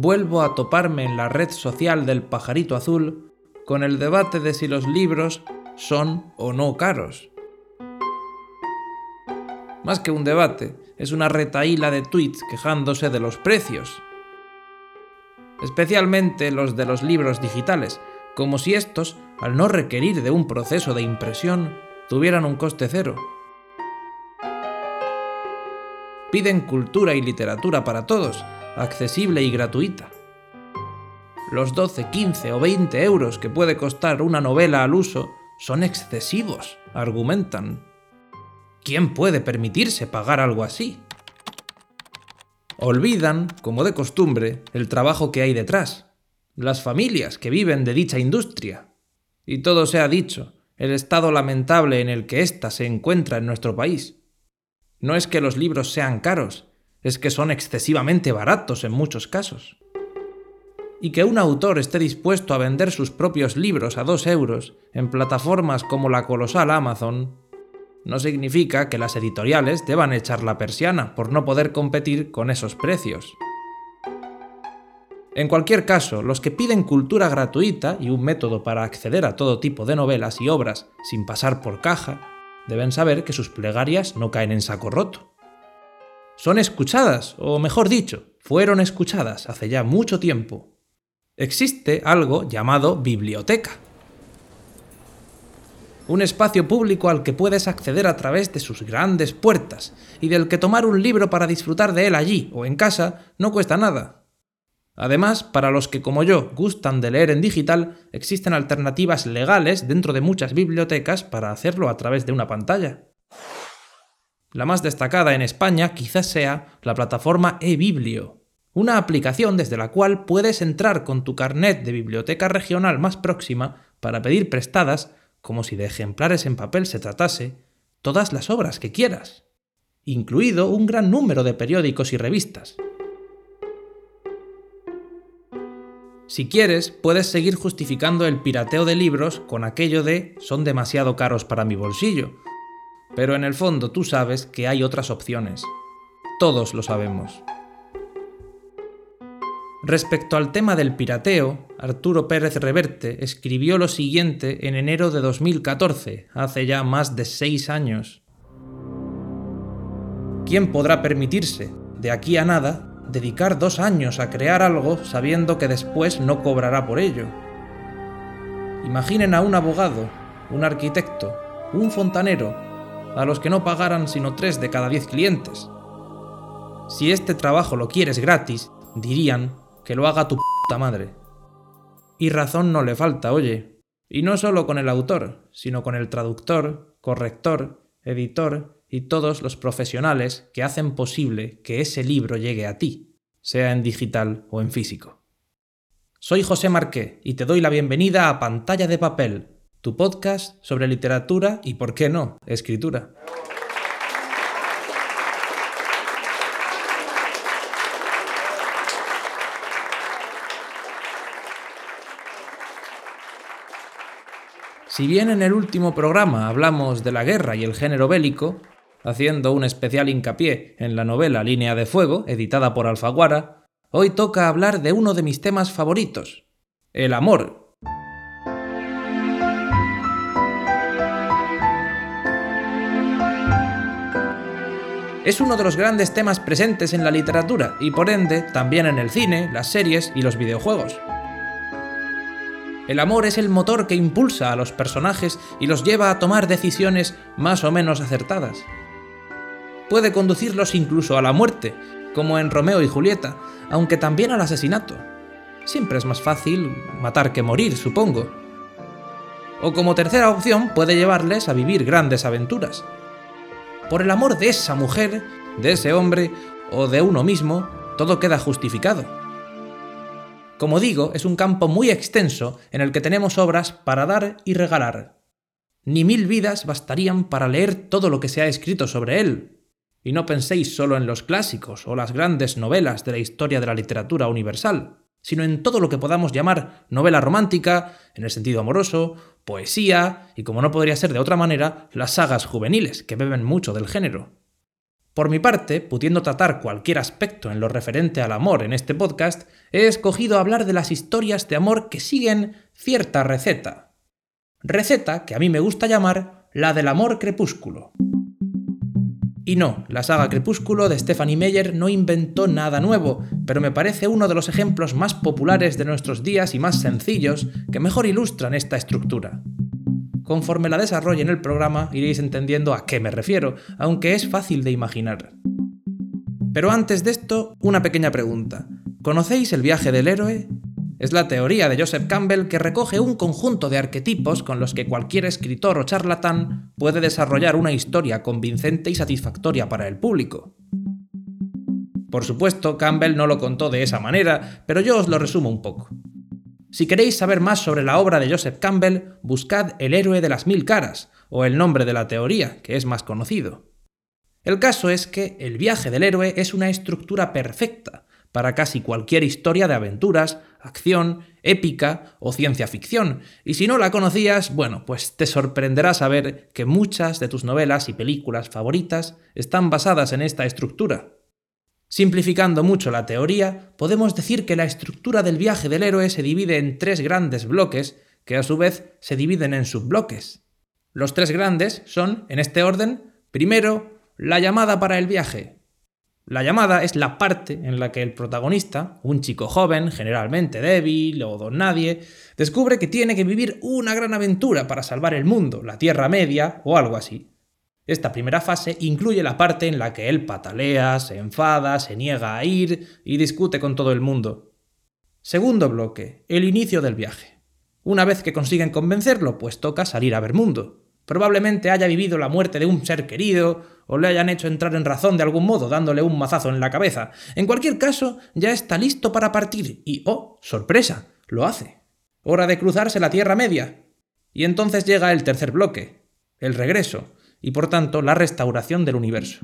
vuelvo a toparme en la red social del pajarito azul con el debate de si los libros son o no caros. Más que un debate, es una retaíla de tweets quejándose de los precios. Especialmente los de los libros digitales, como si estos, al no requerir de un proceso de impresión, tuvieran un coste cero. Piden cultura y literatura para todos, accesible y gratuita. Los 12, 15 o 20 euros que puede costar una novela al uso son excesivos, argumentan. ¿Quién puede permitirse pagar algo así? Olvidan, como de costumbre, el trabajo que hay detrás, las familias que viven de dicha industria. Y todo se ha dicho, el estado lamentable en el que ésta se encuentra en nuestro país. No es que los libros sean caros, es que son excesivamente baratos en muchos casos. Y que un autor esté dispuesto a vender sus propios libros a dos euros en plataformas como la colosal Amazon no significa que las editoriales deban echar la persiana por no poder competir con esos precios. En cualquier caso, los que piden cultura gratuita y un método para acceder a todo tipo de novelas y obras sin pasar por caja, deben saber que sus plegarias no caen en saco roto. Son escuchadas, o mejor dicho, fueron escuchadas hace ya mucho tiempo. Existe algo llamado biblioteca. Un espacio público al que puedes acceder a través de sus grandes puertas y del que tomar un libro para disfrutar de él allí o en casa no cuesta nada. Además, para los que como yo gustan de leer en digital, existen alternativas legales dentro de muchas bibliotecas para hacerlo a través de una pantalla. La más destacada en España quizás sea la plataforma eBiblio, una aplicación desde la cual puedes entrar con tu carnet de biblioteca regional más próxima para pedir prestadas, como si de ejemplares en papel se tratase, todas las obras que quieras, incluido un gran número de periódicos y revistas. Si quieres, puedes seguir justificando el pirateo de libros con aquello de son demasiado caros para mi bolsillo. Pero en el fondo tú sabes que hay otras opciones. Todos lo sabemos. Respecto al tema del pirateo, Arturo Pérez Reverte escribió lo siguiente en enero de 2014, hace ya más de seis años. ¿Quién podrá permitirse, de aquí a nada, dedicar dos años a crear algo sabiendo que después no cobrará por ello. Imaginen a un abogado, un arquitecto, un fontanero, a los que no pagaran sino tres de cada diez clientes. Si este trabajo lo quieres gratis, dirían que lo haga tu puta madre. Y razón no le falta, oye. Y no solo con el autor, sino con el traductor, corrector, editor y todos los profesionales que hacen posible que ese libro llegue a ti, sea en digital o en físico. Soy José Marqué y te doy la bienvenida a Pantalla de Papel, tu podcast sobre literatura y, por qué no, escritura. Si bien en el último programa hablamos de la guerra y el género bélico, haciendo un especial hincapié en la novela Línea de Fuego, editada por Alfaguara, hoy toca hablar de uno de mis temas favoritos, el amor. Es uno de los grandes temas presentes en la literatura y por ende también en el cine, las series y los videojuegos. El amor es el motor que impulsa a los personajes y los lleva a tomar decisiones más o menos acertadas puede conducirlos incluso a la muerte, como en Romeo y Julieta, aunque también al asesinato. Siempre es más fácil matar que morir, supongo. O como tercera opción puede llevarles a vivir grandes aventuras. Por el amor de esa mujer, de ese hombre o de uno mismo, todo queda justificado. Como digo, es un campo muy extenso en el que tenemos obras para dar y regalar. Ni mil vidas bastarían para leer todo lo que se ha escrito sobre él, y no penséis solo en los clásicos o las grandes novelas de la historia de la literatura universal, sino en todo lo que podamos llamar novela romántica, en el sentido amoroso, poesía y, como no podría ser de otra manera, las sagas juveniles, que beben mucho del género. Por mi parte, pudiendo tratar cualquier aspecto en lo referente al amor en este podcast, he escogido hablar de las historias de amor que siguen cierta receta. Receta que a mí me gusta llamar la del amor crepúsculo. Y no, la saga Crepúsculo de Stephanie Meyer no inventó nada nuevo, pero me parece uno de los ejemplos más populares de nuestros días y más sencillos que mejor ilustran esta estructura. Conforme la desarrolle en el programa iréis entendiendo a qué me refiero, aunque es fácil de imaginar. Pero antes de esto, una pequeña pregunta. ¿Conocéis el viaje del héroe? Es la teoría de Joseph Campbell que recoge un conjunto de arquetipos con los que cualquier escritor o charlatán puede desarrollar una historia convincente y satisfactoria para el público. Por supuesto, Campbell no lo contó de esa manera, pero yo os lo resumo un poco. Si queréis saber más sobre la obra de Joseph Campbell, buscad El héroe de las mil caras, o el nombre de la teoría, que es más conocido. El caso es que el viaje del héroe es una estructura perfecta, para casi cualquier historia de aventuras, acción, épica o ciencia ficción, y si no la conocías, bueno, pues te sorprenderá saber que muchas de tus novelas y películas favoritas están basadas en esta estructura. Simplificando mucho la teoría, podemos decir que la estructura del viaje del héroe se divide en tres grandes bloques, que a su vez se dividen en subbloques. Los tres grandes son, en este orden, primero, la llamada para el viaje, la llamada es la parte en la que el protagonista, un chico joven, generalmente débil o don nadie, descubre que tiene que vivir una gran aventura para salvar el mundo, la Tierra Media o algo así. Esta primera fase incluye la parte en la que él patalea, se enfada, se niega a ir y discute con todo el mundo. Segundo bloque, el inicio del viaje. Una vez que consiguen convencerlo, pues toca salir a ver mundo. Probablemente haya vivido la muerte de un ser querido, o le hayan hecho entrar en razón de algún modo dándole un mazazo en la cabeza. En cualquier caso, ya está listo para partir y, oh, sorpresa, lo hace. Hora de cruzarse la Tierra Media. Y entonces llega el tercer bloque, el regreso, y por tanto la restauración del universo.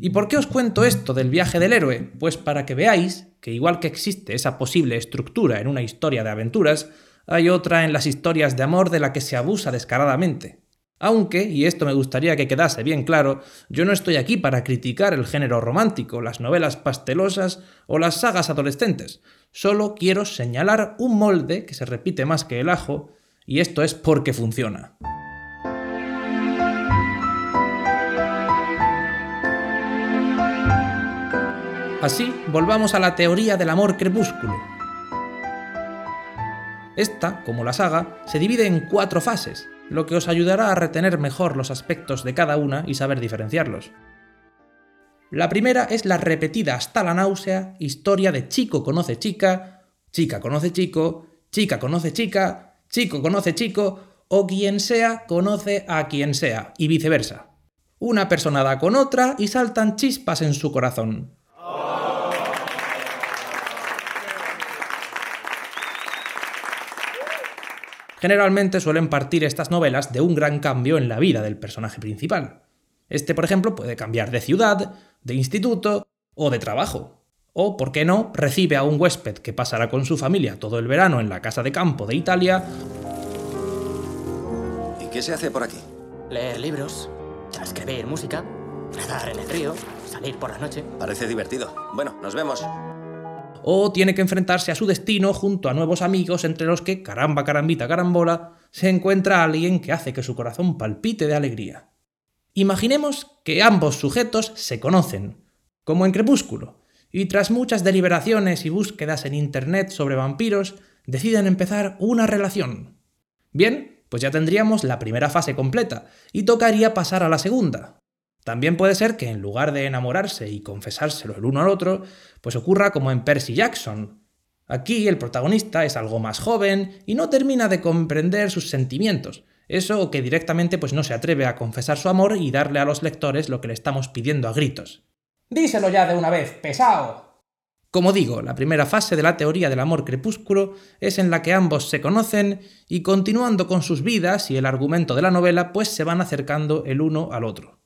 ¿Y por qué os cuento esto del viaje del héroe? Pues para que veáis que igual que existe esa posible estructura en una historia de aventuras, hay otra en las historias de amor de la que se abusa descaradamente. Aunque, y esto me gustaría que quedase bien claro, yo no estoy aquí para criticar el género romántico, las novelas pastelosas o las sagas adolescentes. Solo quiero señalar un molde que se repite más que el ajo, y esto es porque funciona. Así, volvamos a la teoría del amor crepúsculo, esta, como la saga, se divide en cuatro fases, lo que os ayudará a retener mejor los aspectos de cada una y saber diferenciarlos. La primera es la repetida hasta la náusea historia de chico conoce chica, chica conoce chico, chica conoce chica, chico conoce chico, o quien sea conoce a quien sea, y viceversa. Una persona da con otra y saltan chispas en su corazón. Generalmente suelen partir estas novelas de un gran cambio en la vida del personaje principal. Este, por ejemplo, puede cambiar de ciudad, de instituto o de trabajo. O, por qué no, recibe a un huésped que pasará con su familia todo el verano en la casa de campo de Italia. ¿Y qué se hace por aquí? Leer libros, escribir música, nadar en el río, salir por la noche. Parece divertido. Bueno, nos vemos o tiene que enfrentarse a su destino junto a nuevos amigos entre los que, caramba, carambita, carambola, se encuentra alguien que hace que su corazón palpite de alegría. Imaginemos que ambos sujetos se conocen, como en Crepúsculo, y tras muchas deliberaciones y búsquedas en Internet sobre vampiros, deciden empezar una relación. Bien, pues ya tendríamos la primera fase completa, y tocaría pasar a la segunda, también puede ser que en lugar de enamorarse y confesárselo el uno al otro, pues ocurra como en Percy Jackson. Aquí el protagonista es algo más joven y no termina de comprender sus sentimientos. Eso que directamente pues no se atreve a confesar su amor y darle a los lectores lo que le estamos pidiendo a gritos. Díselo ya de una vez, pesado. Como digo, la primera fase de la teoría del amor crepúsculo es en la que ambos se conocen y continuando con sus vidas y el argumento de la novela pues se van acercando el uno al otro.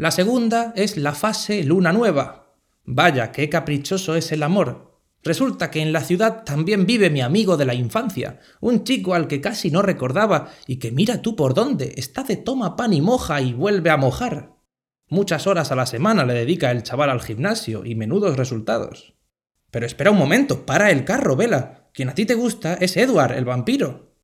La segunda es la fase luna nueva. Vaya, qué caprichoso es el amor. Resulta que en la ciudad también vive mi amigo de la infancia, un chico al que casi no recordaba y que mira tú por dónde, está de toma pan y moja y vuelve a mojar. Muchas horas a la semana le dedica el chaval al gimnasio y menudos resultados. Pero espera un momento, para el carro, Vela. Quien a ti te gusta es Edward, el vampiro.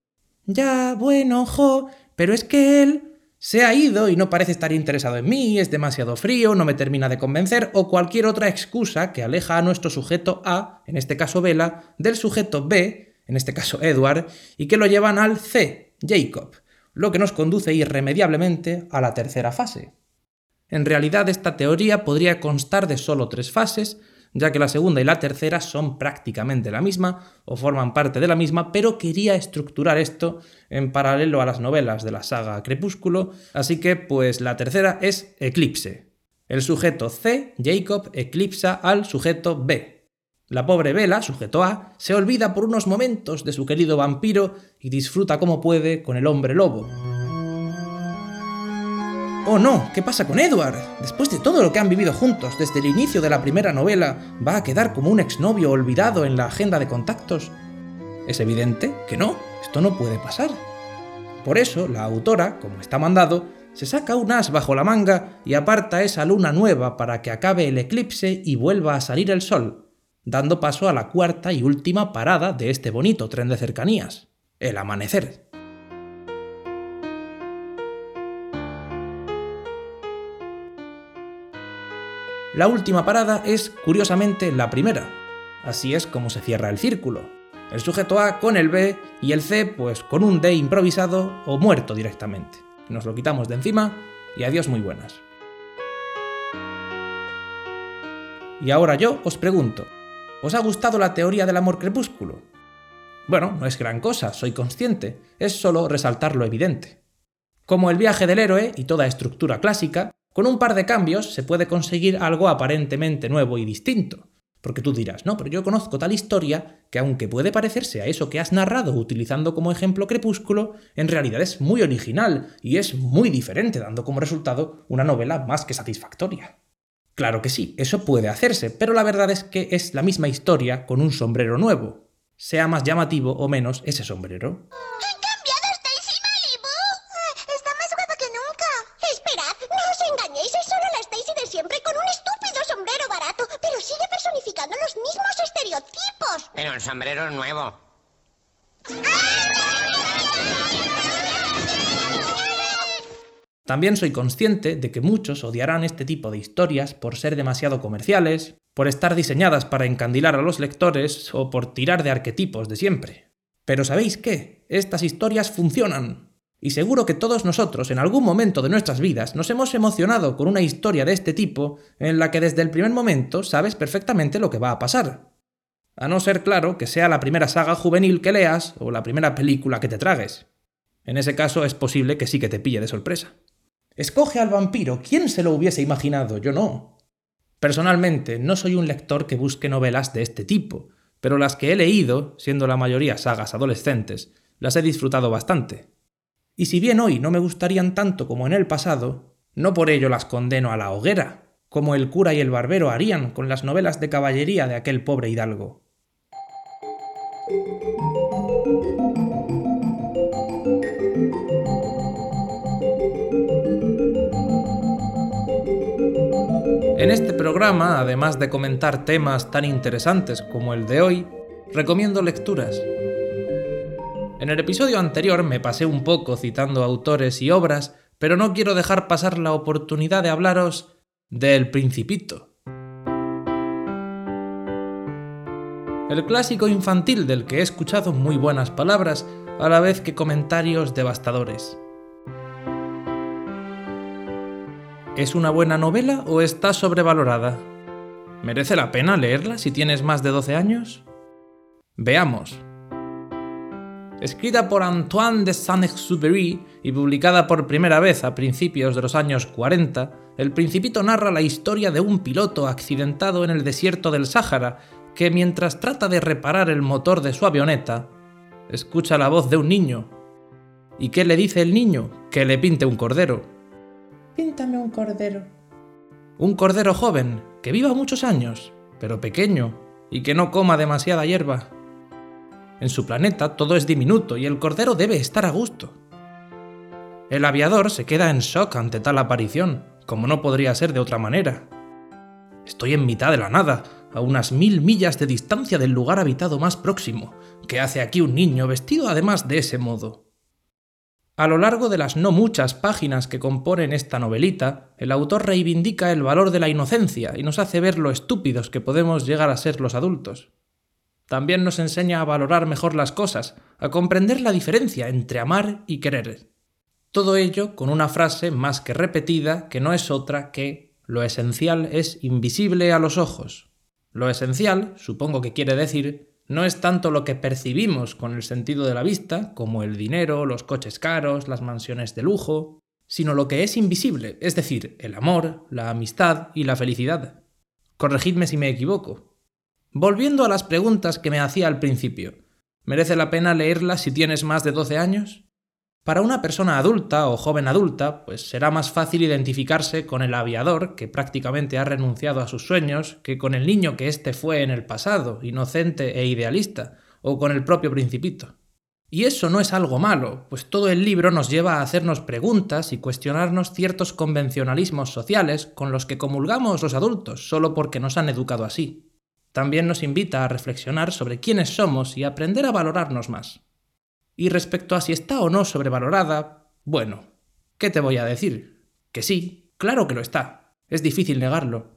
Ya, bueno, jo, pero es que él se ha ido y no parece estar interesado en mí, es demasiado frío, no me termina de convencer o cualquier otra excusa que aleja a nuestro sujeto A, en este caso Vela, del sujeto B, en este caso Edward, y que lo llevan al C, Jacob, lo que nos conduce irremediablemente a la tercera fase. En realidad esta teoría podría constar de solo tres fases, ya que la segunda y la tercera son prácticamente la misma o forman parte de la misma, pero quería estructurar esto en paralelo a las novelas de la saga Crepúsculo, así que pues la tercera es Eclipse. El sujeto C, Jacob, eclipsa al sujeto B. La pobre Vela, sujeto A, se olvida por unos momentos de su querido vampiro y disfruta como puede con el hombre lobo. Oh no, ¿qué pasa con Edward? Después de todo lo que han vivido juntos desde el inicio de la primera novela, ¿va a quedar como un exnovio olvidado en la agenda de contactos? Es evidente que no, esto no puede pasar. Por eso, la autora, como está mandado, se saca un as bajo la manga y aparta esa luna nueva para que acabe el eclipse y vuelva a salir el sol, dando paso a la cuarta y última parada de este bonito tren de cercanías, el amanecer. La última parada es, curiosamente, la primera. Así es como se cierra el círculo. El sujeto A con el B y el C pues con un D improvisado o muerto directamente. Nos lo quitamos de encima y adiós muy buenas. Y ahora yo os pregunto, ¿os ha gustado la teoría del amor crepúsculo? Bueno, no es gran cosa, soy consciente, es solo resaltar lo evidente. Como el viaje del héroe y toda estructura clásica, con un par de cambios se puede conseguir algo aparentemente nuevo y distinto. Porque tú dirás, no, pero yo conozco tal historia que aunque puede parecerse a eso que has narrado utilizando como ejemplo Crepúsculo, en realidad es muy original y es muy diferente, dando como resultado una novela más que satisfactoria. Claro que sí, eso puede hacerse, pero la verdad es que es la misma historia con un sombrero nuevo, sea más llamativo o menos ese sombrero. El sombrero nuevo. También soy consciente de que muchos odiarán este tipo de historias por ser demasiado comerciales, por estar diseñadas para encandilar a los lectores o por tirar de arquetipos de siempre. Pero ¿sabéis qué? Estas historias funcionan. Y seguro que todos nosotros en algún momento de nuestras vidas nos hemos emocionado con una historia de este tipo en la que desde el primer momento sabes perfectamente lo que va a pasar. A no ser, claro, que sea la primera saga juvenil que leas o la primera película que te tragues. En ese caso es posible que sí que te pille de sorpresa. Escoge al vampiro. ¿Quién se lo hubiese imaginado? Yo no. Personalmente, no soy un lector que busque novelas de este tipo, pero las que he leído, siendo la mayoría sagas adolescentes, las he disfrutado bastante. Y si bien hoy no me gustarían tanto como en el pasado, no por ello las condeno a la hoguera, como el cura y el barbero harían con las novelas de caballería de aquel pobre hidalgo. En este programa, además de comentar temas tan interesantes como el de hoy, recomiendo lecturas. En el episodio anterior me pasé un poco citando autores y obras, pero no quiero dejar pasar la oportunidad de hablaros del Principito. El clásico infantil del que he escuchado muy buenas palabras, a la vez que comentarios devastadores. ¿Es una buena novela o está sobrevalorada? ¿Merece la pena leerla si tienes más de 12 años? Veamos. Escrita por Antoine de Saint-Exupéry y publicada por primera vez a principios de los años 40, El Principito narra la historia de un piloto accidentado en el desierto del Sáhara que mientras trata de reparar el motor de su avioneta, escucha la voz de un niño. ¿Y qué le dice el niño? Que le pinte un cordero. Píntame un cordero. Un cordero joven, que viva muchos años, pero pequeño, y que no coma demasiada hierba. En su planeta todo es diminuto y el cordero debe estar a gusto. El aviador se queda en shock ante tal aparición, como no podría ser de otra manera. Estoy en mitad de la nada, a unas mil millas de distancia del lugar habitado más próximo. ¿Qué hace aquí un niño vestido además de ese modo? A lo largo de las no muchas páginas que componen esta novelita, el autor reivindica el valor de la inocencia y nos hace ver lo estúpidos que podemos llegar a ser los adultos. También nos enseña a valorar mejor las cosas, a comprender la diferencia entre amar y querer. Todo ello con una frase más que repetida que no es otra que lo esencial es invisible a los ojos. Lo esencial, supongo que quiere decir, no es tanto lo que percibimos con el sentido de la vista, como el dinero, los coches caros, las mansiones de lujo, sino lo que es invisible, es decir, el amor, la amistad y la felicidad. Corregidme si me equivoco. Volviendo a las preguntas que me hacía al principio, ¿merece la pena leerlas si tienes más de 12 años? Para una persona adulta o joven adulta, pues será más fácil identificarse con el aviador, que prácticamente ha renunciado a sus sueños, que con el niño que éste fue en el pasado, inocente e idealista, o con el propio principito. Y eso no es algo malo, pues todo el libro nos lleva a hacernos preguntas y cuestionarnos ciertos convencionalismos sociales con los que comulgamos los adultos solo porque nos han educado así. También nos invita a reflexionar sobre quiénes somos y aprender a valorarnos más. Y respecto a si está o no sobrevalorada, bueno, ¿qué te voy a decir? Que sí, claro que lo está. Es difícil negarlo.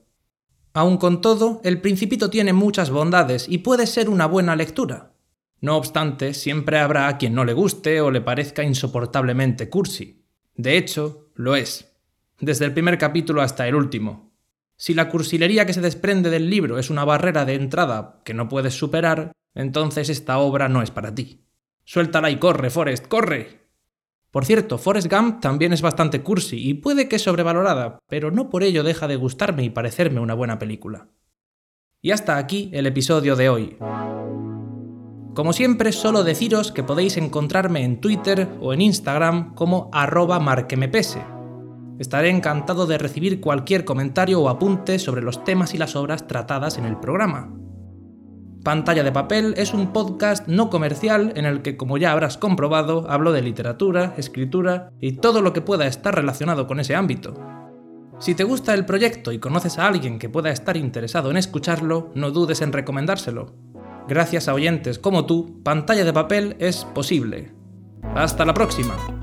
Aun con todo, El Principito tiene muchas bondades y puede ser una buena lectura. No obstante, siempre habrá a quien no le guste o le parezca insoportablemente cursi. De hecho, lo es. Desde el primer capítulo hasta el último. Si la cursilería que se desprende del libro es una barrera de entrada que no puedes superar, entonces esta obra no es para ti. Suéltala y corre, Forrest, corre. Por cierto, Forrest Gump también es bastante cursi y puede que sobrevalorada, pero no por ello deja de gustarme y parecerme una buena película. Y hasta aquí el episodio de hoy. Como siempre, solo deciros que podéis encontrarme en Twitter o en Instagram como arroba marquemepese. Estaré encantado de recibir cualquier comentario o apunte sobre los temas y las obras tratadas en el programa. Pantalla de Papel es un podcast no comercial en el que, como ya habrás comprobado, hablo de literatura, escritura y todo lo que pueda estar relacionado con ese ámbito. Si te gusta el proyecto y conoces a alguien que pueda estar interesado en escucharlo, no dudes en recomendárselo. Gracias a oyentes como tú, Pantalla de Papel es posible. Hasta la próxima.